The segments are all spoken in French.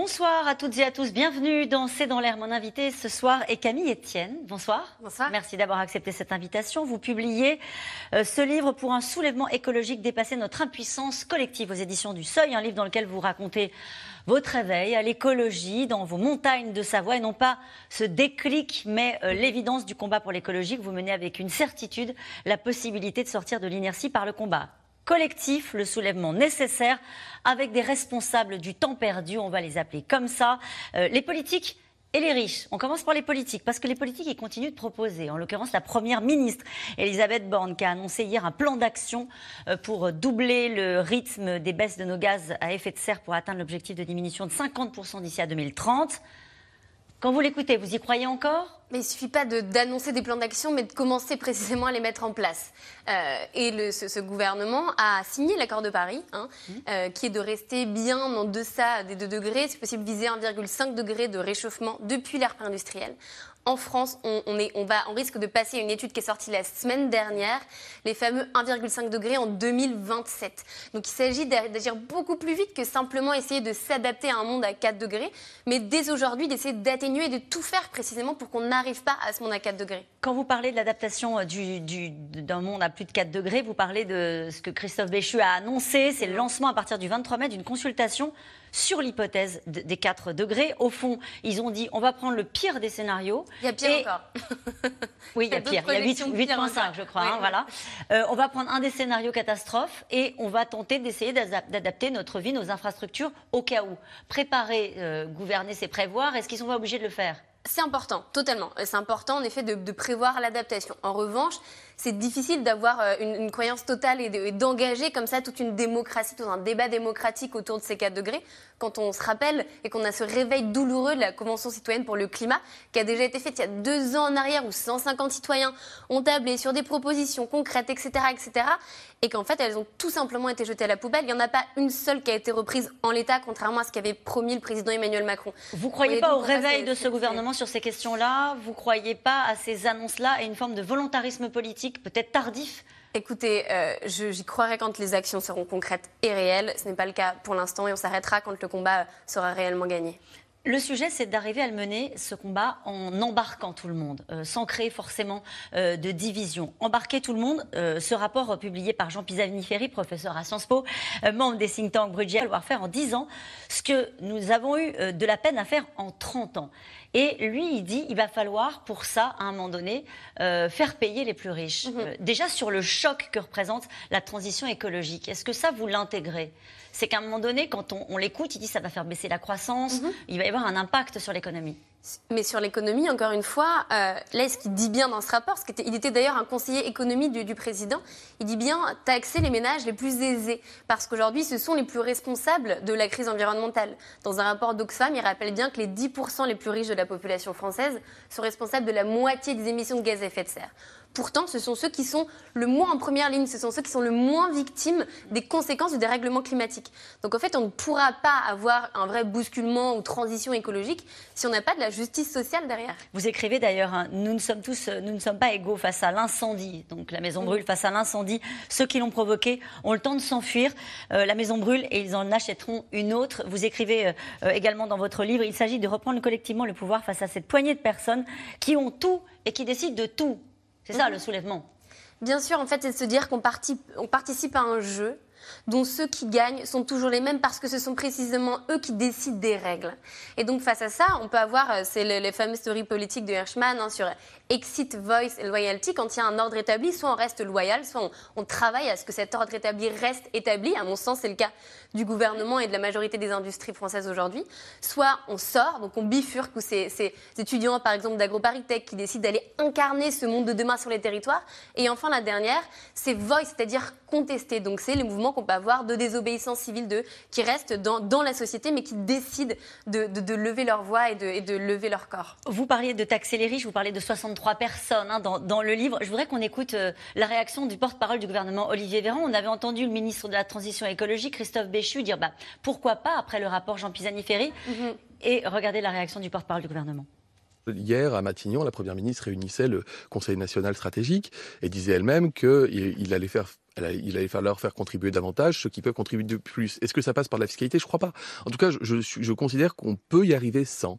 Bonsoir à toutes et à tous, bienvenue dans C'est dans l'air. Mon invité ce soir est Camille Etienne. Bonsoir. Bonsoir. Merci d'avoir accepté cette invitation. Vous publiez euh, ce livre pour un soulèvement écologique dépasser notre impuissance collective aux éditions du Seuil, un livre dans lequel vous racontez votre réveil à l'écologie dans vos montagnes de Savoie et non pas ce déclic, mais euh, l'évidence du combat pour l'écologie que vous menez avec une certitude, la possibilité de sortir de l'inertie par le combat collectif, le soulèvement nécessaire, avec des responsables du temps perdu, on va les appeler comme ça, euh, les politiques et les riches. On commence par les politiques, parce que les politiques, ils continuent de proposer. En l'occurrence, la première ministre, Elisabeth Borne, qui a annoncé hier un plan d'action euh, pour doubler le rythme des baisses de nos gaz à effet de serre pour atteindre l'objectif de diminution de 50% d'ici à 2030. Quand vous l'écoutez, vous y croyez encore? Mais il suffit pas d'annoncer des plans d'action, mais de commencer précisément à les mettre en place. Euh, et le, ce, gouvernement a signé l'accord de Paris, hein, mmh. euh, qui est de rester bien en deçà des 2 degrés, c'est possible viser 1,5 degré de réchauffement depuis l'ère industrielle en France, on, est, on, va, on risque de passer une étude qui est sortie la semaine dernière, les fameux 1,5 degrés en 2027. Donc il s'agit d'agir beaucoup plus vite que simplement essayer de s'adapter à un monde à 4 degrés, mais dès aujourd'hui d'essayer d'atténuer et de tout faire précisément pour qu'on n'arrive pas à ce monde à 4 degrés. Quand vous parlez de l'adaptation euh, d'un monde à plus de 4 degrés, vous parlez de ce que Christophe Béchu a annoncé, c'est le lancement à partir du 23 mai d'une consultation sur l'hypothèse des 4 degrés. Au fond, ils ont dit on va prendre le pire des scénarios. Il y a pire encore. oui, il y a pire. Il y a 8,5, je crois. Hein, voilà. Euh, on va prendre un des scénarios catastrophes et on va tenter d'essayer d'adapter notre vie, nos infrastructures au cas où. Préparer, euh, gouverner, c'est prévoir. Est-ce qu'ils sont pas obligés de le faire? C'est important, totalement. C'est important, en effet, de prévoir l'adaptation. En revanche, c'est difficile d'avoir euh, une, croyance totale et d'engager comme ça toute une démocratie, tout un débat démocratique autour de ces 4 degrés, quand on se rappelle et qu'on a ce réveil douloureux de la Convention citoyenne pour le climat, qui a déjà été faite il y a deux ans en arrière, où 150 citoyens ont tablé sur des propositions concrètes, etc., etc., et qu'en fait, elles ont tout simplement été jetées à la poubelle. Il n'y en a pas une seule qui a été reprise en l'état, contrairement à ce qu'avait promis le président Emmanuel Macron. Vous ne croyez pas au réveil de ce gouvernement sur ces questions-là? Vous ne croyez pas à ces annonces-là et une forme de volontarisme politique? Peut-être tardif Écoutez, euh, j'y croirai quand les actions seront concrètes et réelles. Ce n'est pas le cas pour l'instant et on s'arrêtera quand le combat sera réellement gagné. Le sujet, c'est d'arriver à le mener, ce combat, en embarquant tout le monde, euh, sans créer forcément euh, de division. Embarquer tout le monde, ce rapport publié par Jean Pisani-Ferry, professeur à Sciences Po, membre des think tanks Bruegel faire en 10 ans ce que nous avons eu de la peine à faire en 30 ans. Et lui, il dit, il va falloir pour ça, à un moment donné, euh, faire payer les plus riches. Mhm. Euh, déjà sur le choc que représente la transition écologique. Est-ce que ça, vous l'intégrez? C'est qu'à un moment donné, quand on, l'écoute, il dit ça va faire baisser la croissance, mhm. il va y avoir un impact sur l'économie. Mais sur l'économie, encore une fois, euh, là, ce qu'il dit bien dans ce rapport, qu'il était d'ailleurs un conseiller économie du, président, il dit bien taxer les ménages les plus aisés, parce qu'aujourd'hui, ce sont les plus responsables de la crise environnementale. Dans un rapport d'Oxfam, il rappelle bien que les 10% les plus riches de la population française sont responsables de la moitié des émissions de gaz à effet de serre. Pourtant, ce sont ceux qui sont le moins en première ligne, ce sont ceux qui sont le moins victimes des conséquences du dérèglement climatique. Donc en fait, on ne pourra pas avoir un vrai bousculement ou transition écologique si on n'a pas de la justice sociale derrière. Vous écrivez d'ailleurs, hein, nous ne sommes tous, nous ne sommes pas égaux face à l'incendie. Donc la maison brûle face à l'incendie. Ceux qui l'ont provoqué ont le temps de s'enfuir. Euh, la maison brûle et ils en achèteront une autre. Vous écrivez euh, euh, également dans votre livre, il s'agit de reprendre collectivement le pouvoir face à cette poignée de personnes qui ont tout et qui décident de tout c'est ça le soulèvement. Bien sûr, en fait, c'est de se dire qu'on participe à un jeu dont ceux qui gagnent sont toujours les mêmes parce que ce sont précisément eux qui décident des règles. Et donc face à ça, on peut avoir, euh, c'est les, fameuses théories politiques de Hirschman hein, sur exit, voice et loyalty. Quand il y a un ordre établi, soit on reste loyal, soit on, travaille à ce que cet ordre établi reste établi. À mon sens, c'est le cas du gouvernement et de la majorité des industries françaises aujourd'hui. Soit on sort, donc on bifurque, ou ces, ces étudiants, par exemple, d'AgroParisTech qui décident d'aller incarner ce monde de demain sur les territoires. Et enfin, la dernière, c'est voice, c'est-à-dire contester. Donc c'est les mouvements qu'on peut avoir de désobéissance civile de qui restent dans, dans la société, mais qui décident de, de, lever leur voix et de, et de, lever leur corps. Vous parliez de taxer les riches, vous parlez de 63 personnes hein, dans, dans, le livre. Je voudrais qu'on écoute euh, la réaction du porte-parole du gouvernement, Olivier Véran. On avait entendu le ministre de la Transition écologique, Christophe Béchu, dire bah, pourquoi pas, après le rapport Jean Pisani-Ferry. Mhm. Et regardez la réaction du porte-parole du gouvernement. Hier, à Matignon, la Première ministre réunissait le Conseil national stratégique et disait elle-même qu'il allait faire il allait falloir faire contribuer davantage ceux qui peuvent contribuer de plus. Est-ce que ça passe par la fiscalité? Je crois pas. En tout cas, je, je, considère qu'on peut y arriver sans.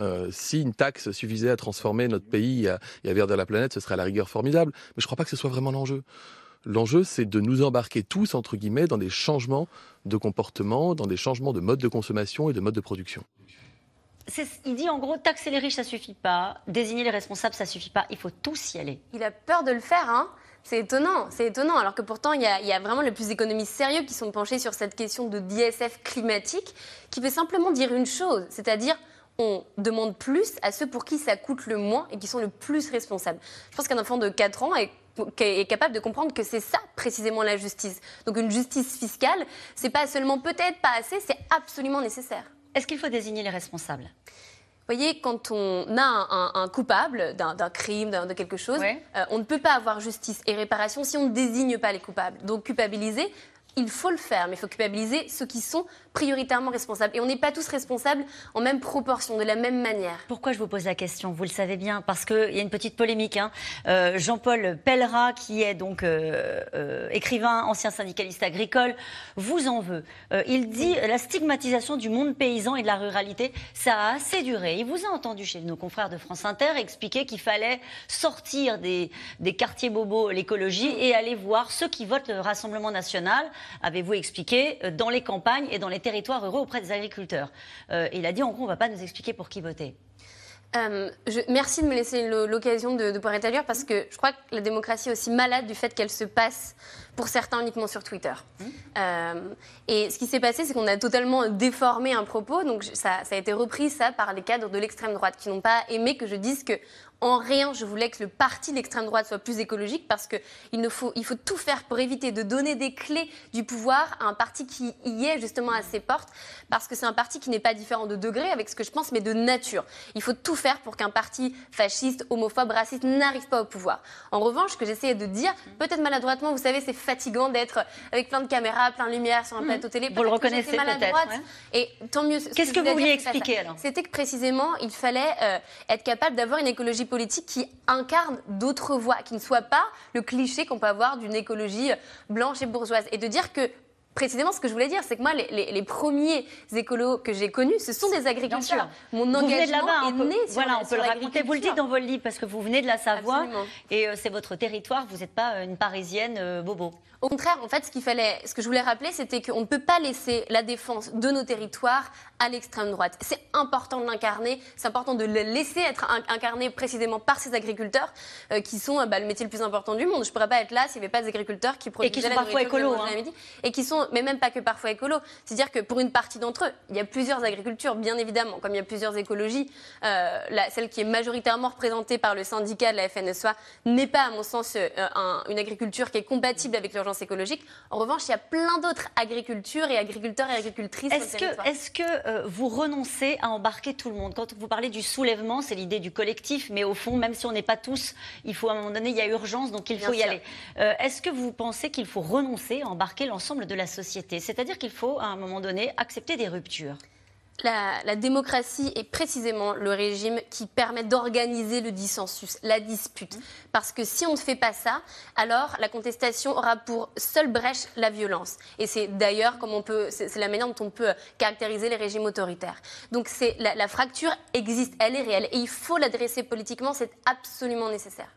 Euh, si une taxe suffisait à transformer notre pays et à, et à verdir la planète, ce serait à la rigueur formidable. Mais je crois pas que ce soit vraiment l'enjeu. L'enjeu, c'est de nous embarquer tous, entre guillemets, dans des changements de comportement, dans des changements de mode de consommation et de mode de production il dit en gros, taxer les riches, ça suffit pas, désigner les responsables, ça suffit pas, il faut tous y aller. Il a peur de le faire, hein c'est étonnant, c'est étonnant, alors que pourtant il y, a, vraiment les plus économistes sérieux qui sont penchés sur cette question de d'ISF climatique, qui veut simplement dire une chose, c'est-à-dire on demande plus à ceux pour qui ça coûte le moins et qui sont le plus responsables. Je pense qu'un enfant de 4 ans est est capable de comprendre que c'est ça précisément la justice. Donc une justice fiscale, c'est pas seulement peut-être pas assez, c'est absolument nécessaire. Est-ce qu'il faut désigner les responsables? Voyez, quand on a un, coupable d'un crime, de quelque chose, euh, on ne peut pas avoir justice et réparation si on ne désigne pas les coupables. Donc culpabiliser, il faut le faire, mais il faut culpabiliser ceux qui sont prioritairement responsables. Et on n'est pas tous responsables en même proportion, de la même manière. Pourquoi je vous pose la question? Vous le savez bien, parce qu'il y a une petite polémique. Hein. Euh, Jean-Paul Pellerat, qui est donc euh, euh, écrivain, ancien syndicaliste agricole, vous en veut. il dit la stigmatisation du monde paysan et de la ruralité, ça a assez duré. Il vous a entendu chez nos confrères de France Inter expliquer qu'il fallait sortir des, des quartiers bobos l'écologie et aller voir ceux qui votent le Rassemblement national, avez-vous expliqué, dans les campagnes et dans les territoires ruraux auprès des agriculteurs. Euh, il a dit en gros, on ne va pas nous expliquer pour qui voter. Euh, je, merci de me laisser l'occasion de, de pouvoir établir parce que je crois que la démocratie est aussi malade du fait qu'elle se passe pour certains uniquement sur Twitter. Mmh. Euh, et ce qui s'est passé, c'est qu'on a totalement déformé un propos. Donc ça, ça, a été repris ça par les cadres de l'extrême droite qui n'ont pas aimé que je dise que en rien, je voulais que le parti de l'extrême droite soit plus écologique parce qu'il faut, il faut tout faire pour éviter de donner des clés du pouvoir à un parti qui y est justement à ses portes parce que c'est un parti qui n'est pas différent de degré avec ce que je pense, mais de nature. Il faut tout faire pour qu'un parti fasciste, homophobe, raciste n'arrive pas au pouvoir. En revanche, ce que j'essayais de dire, peut-être maladroitement, vous savez, c'est fatigant d'être avec plein de caméras, plein de lumière sur un hmm. plateau télé. Vous le reconnaissez peut-être. Et tant mieux. Qu'est-ce que, vous vouliez expliquer alors? C'était que précisément, il fallait euh, être capable d'avoir une écologie politique qui incarne d'autres voix, qui ne soit pas le cliché qu'on peut avoir d'une écologie blanche et bourgeoise. Et de dire que précisément ce que je voulais dire, c'est que moi, les, premiers écolos que j'ai connus, ce sont des agriculteurs. Mon engagement est né sur Voilà, on peut le raconter. Vous le dites dans vos livres parce que vous venez de la Savoie et euh, c'est votre territoire. Vous n'êtes pas une Parisienne euh, bobo. Au contraire, en fait, ce qu'il fallait, ce que je voulais rappeler, c'était qu'on ne peut pas laisser la défense de nos territoires à l'extrême droite. C'est important de l'incarner, c'est important de le laisser être incarné précisément par ces agriculteurs euh, qui sont bah, le métier le plus important du monde. Je ne pourrais pas être là s'il n'y avait pas des agriculteurs qui produisent et qui sont parfois écolos, hein. et qui sont, mais même pas que parfois écolos. C'est-à-dire que pour une partie d'entre eux, il y a plusieurs agricultures, bien évidemment, comme il y a plusieurs écologies. Euh, la, celle qui est majoritairement représentée par le syndicat de la FNSEA n'est pas, à mon sens, euh, une agriculture qui est compatible avec l'urgence écologique. En revanche, il y a plein d'autres agricultures et agriculteurs et agricultrices. Est-ce que, est que euh, vous renoncez à embarquer tout le monde? Quand vous parlez du soulèvement, c'est l'idée du collectif, mais au fond, même si on n'est pas tous, il faut à un moment donné, il y a urgence, donc il faut y aller. Est-ce que vous pensez qu'il faut renoncer à embarquer l'ensemble de la société C'est-à-dire qu'il faut à un moment donné accepter des ruptures la, démocratie est précisément le régime qui permet d'organiser le dissensus, la dispute. Mmh. Parce que si on ne fait pas ça, alors la contestation aura pour seule brèche la violence. Et c'est d'ailleurs comme on peut, c'est la manière dont on peut caractériser les régimes autoritaires. Donc c'est la, la fracture existe, elle est réelle, et il faut l'adresser politiquement, c'est absolument nécessaire.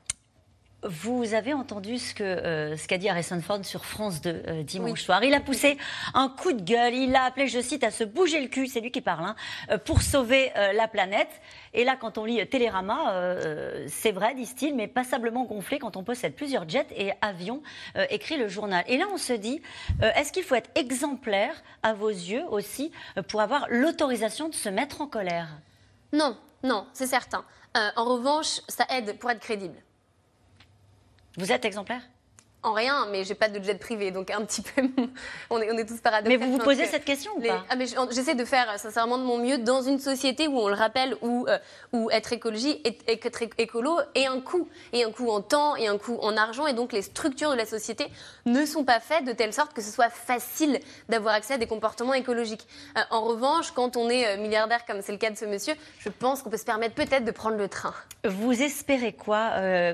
Vous avez entendu ce qu'a euh, ce qu'a dit Harrison Ford sur France 2 euh, dimanche soir. Il a poussé un coup de gueule. Il l'a appelé, je cite, à se bouger le cul, c'est lui qui parle, hein, euh, pour sauver la planète. Et là, quand on lit Télérama, c'est vrai, disent-ils, mais passablement gonflé quand on possède plusieurs jets et avions, écrit le journal. Et là, on se dit, est-ce qu'il faut être exemplaire à vos yeux aussi pour avoir l'autorisation de se mettre en colère? Non, non, c'est certain. en revanche, ça aide pour être crédible. Vous êtes exemplaire? En rien, mais j'ai pas de jet privé, donc un petit peu, on est, on est tous paradoxaux. Mais vous vous posez cette question ou pas ah, mais J'essaie de faire sincèrement de mon mieux dans une société où on le rappelle, où, euh, où être écologie et être écolo est un coût, et un coût en temps, et un coût en argent, et donc les structures de la société ne sont pas faites de telle sorte que ce soit facile d'avoir accès à des comportements écologiques. Euh, en revanche, quand on est euh, milliardaire comme c'est le cas de ce monsieur, je pense qu'on peut se permettre peut-être de prendre le train. Vous espérez quoi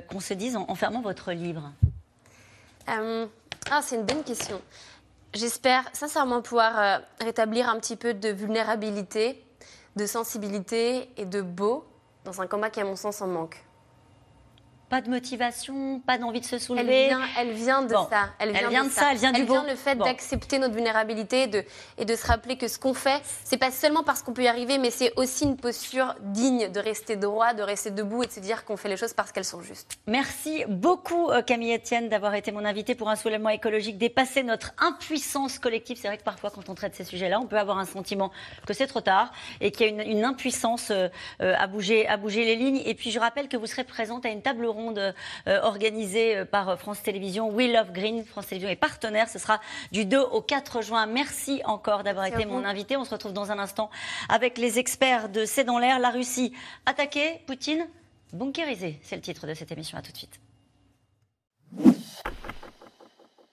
qu'on se dise en fermant votre livre? Euh, ah, c'est une bonne question. J'espère sincèrement pouvoir euh, rétablir un petit peu de vulnérabilité, de sensibilité et de beau dans un combat qui, à mon sens, en manque. Pas de motivation, pas d'envie de se soulever. Elle vient, elle vient de ça. Elle vient, de, ça. Elle vient du elle vient le fait d'accepter notre vulnérabilité et de, et de se rappeler que ce qu'on fait, c'est pas seulement parce qu'on peut y arriver, mais c'est aussi une posture digne de rester droit, de rester debout et de se dire qu'on fait les choses parce qu'elles sont justes. Merci beaucoup euh, Camille Etienne d'avoir été mon invité pour un soulèvement écologique, dépasser notre impuissance collective. C'est vrai que parfois quand on traite ces sujets-là, on peut avoir un sentiment que c'est trop tard et qu'il y a une, impuissance euh, euh, à bouger, à bouger les lignes. Et puis je rappelle que vous serez présente à une table ronde ronde euh, organisée euh, par France Télévisions. We Love Green, France Télévisions est partenaire. Ce sera du 2 au 4 juin. Merci encore d'avoir été mon invité. On se retrouve dans un instant avec les experts de C'est dans l'air. La Russie attaquée, Poutine bunkérisé. C'est le titre de cette émission. À tout de suite.